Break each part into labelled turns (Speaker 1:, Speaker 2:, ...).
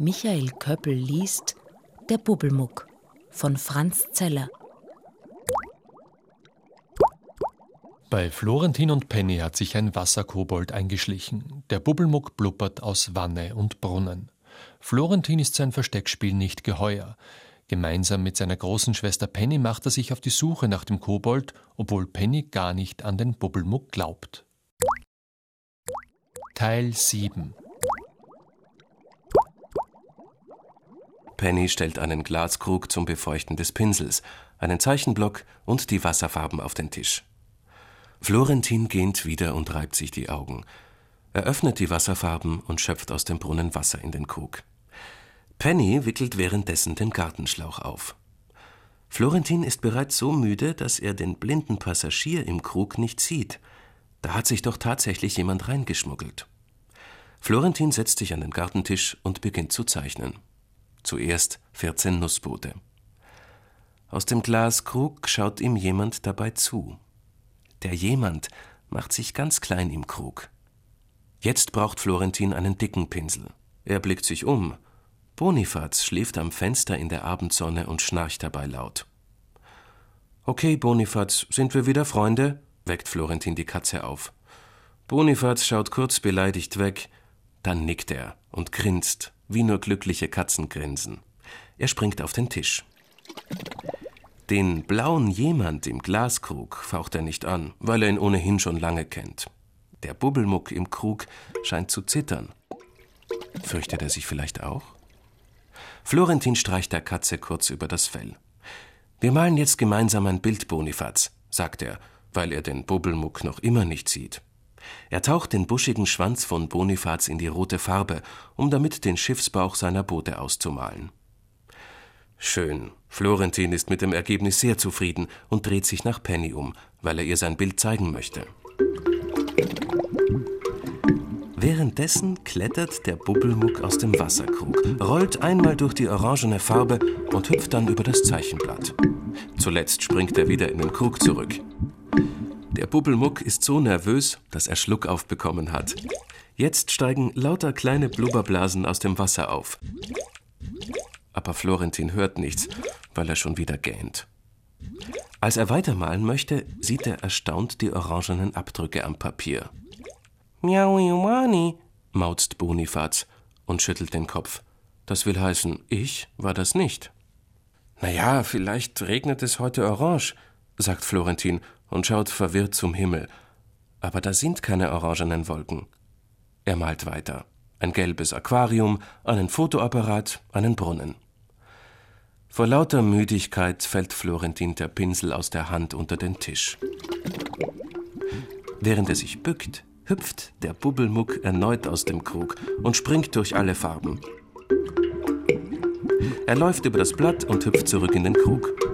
Speaker 1: Michael Köppel liest Der Bubbelmuck von Franz Zeller.
Speaker 2: Bei Florentin und Penny hat sich ein Wasserkobold eingeschlichen. Der Bubbelmuck blubbert aus Wanne und Brunnen. Florentin ist sein Versteckspiel nicht geheuer. Gemeinsam mit seiner großen Schwester Penny macht er sich auf die Suche nach dem Kobold, obwohl Penny gar nicht an den Bubbelmuck glaubt. Teil 7
Speaker 3: Penny stellt einen Glaskrug zum Befeuchten des Pinsels, einen Zeichenblock und die Wasserfarben auf den Tisch. Florentin gähnt wieder und reibt sich die Augen. Er öffnet die Wasserfarben und schöpft aus dem Brunnen Wasser in den Krug. Penny wickelt währenddessen den Gartenschlauch auf. Florentin ist bereits so müde, dass er den blinden Passagier im Krug nicht sieht. Da hat sich doch tatsächlich jemand reingeschmuggelt. Florentin setzt sich an den Gartentisch und beginnt zu zeichnen. Zuerst 14 Nussboote. Aus dem Glaskrug schaut ihm jemand dabei zu. Der jemand macht sich ganz klein im Krug. Jetzt braucht Florentin einen dicken Pinsel. Er blickt sich um. Bonifaz schläft am Fenster in der Abendsonne und schnarcht dabei laut. Okay, Bonifaz, sind wir wieder Freunde? weckt Florentin die Katze auf. Bonifaz schaut kurz beleidigt weg, dann nickt er und grinst, wie nur glückliche Katzen grinsen. Er springt auf den Tisch. Den blauen Jemand im Glaskrug faucht er nicht an, weil er ihn ohnehin schon lange kennt. Der Bubbelmuck im Krug scheint zu zittern. Fürchtet er sich vielleicht auch? Florentin streicht der Katze kurz über das Fell. Wir malen jetzt gemeinsam ein Bild, Bonifaz, sagt er, weil er den Bubbelmuck noch immer nicht sieht. Er taucht den buschigen Schwanz von Bonifaz in die rote Farbe, um damit den Schiffsbauch seiner Boote auszumalen. Schön. Florentin ist mit dem Ergebnis sehr zufrieden und dreht sich nach Penny um, weil er ihr sein Bild zeigen möchte. Währenddessen klettert der Bubbelmuck aus dem Wasserkrug, rollt einmal durch die orangene Farbe und hüpft dann über das Zeichenblatt. Zuletzt springt er wieder in den Krug zurück. Der Bubbelmuck ist so nervös, dass er Schluck aufbekommen hat. Jetzt steigen lauter kleine Blubberblasen aus dem Wasser auf aber Florentin hört nichts, weil er schon wieder gähnt. Als er weitermalen möchte, sieht er erstaunt die orangenen Abdrücke am Papier. Miauiwani, mauzt Bonifaz und schüttelt den Kopf. Das will heißen, ich war das nicht. Na ja, vielleicht regnet es heute orange, sagt Florentin und schaut verwirrt zum Himmel. Aber da sind keine orangenen Wolken. Er malt weiter. Ein gelbes Aquarium, einen Fotoapparat, einen Brunnen. Vor lauter Müdigkeit fällt Florentin der Pinsel aus der Hand unter den Tisch. Während er sich bückt, hüpft der Bubbelmuck erneut aus dem Krug und springt durch alle Farben. Er läuft über das Blatt und hüpft zurück in den Krug.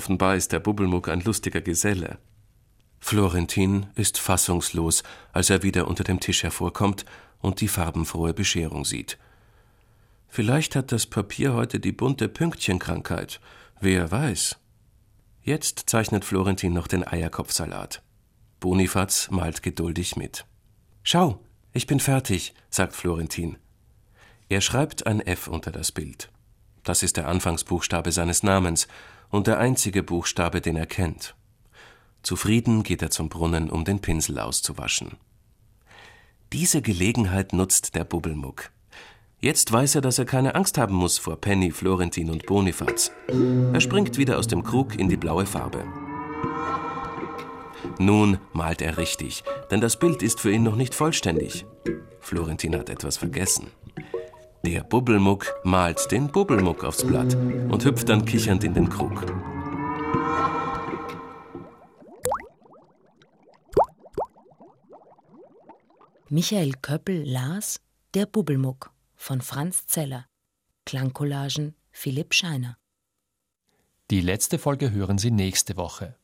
Speaker 3: Offenbar ist der Bubbelmuck ein lustiger Geselle. Florentin ist fassungslos, als er wieder unter dem Tisch hervorkommt und die farbenfrohe Bescherung sieht – Vielleicht hat das Papier heute die bunte Pünktchenkrankheit. Wer weiß. Jetzt zeichnet Florentin noch den Eierkopfsalat. Bonifaz malt geduldig mit. Schau, ich bin fertig, sagt Florentin. Er schreibt ein F unter das Bild. Das ist der Anfangsbuchstabe seines Namens und der einzige Buchstabe, den er kennt. Zufrieden geht er zum Brunnen, um den Pinsel auszuwaschen. Diese Gelegenheit nutzt der Bubbelmuck. Jetzt weiß er, dass er keine Angst haben muss vor Penny, Florentin und Bonifaz. Er springt wieder aus dem Krug in die blaue Farbe. Nun malt er richtig, denn das Bild ist für ihn noch nicht vollständig. Florentin hat etwas vergessen. Der Bubbelmuck malt den Bubbelmuck aufs Blatt und hüpft dann kichernd in den Krug.
Speaker 1: Michael Köppel las Der Bubbelmuck von Franz Zeller. Klangcollagen Philipp Scheiner.
Speaker 2: Die letzte Folge hören Sie nächste Woche.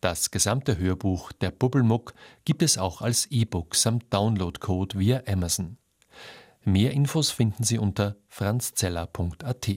Speaker 2: Das gesamte Hörbuch Der Bubbelmuck gibt es auch als E-Book samt Downloadcode via Amazon. Mehr Infos finden Sie unter franzzeller.at.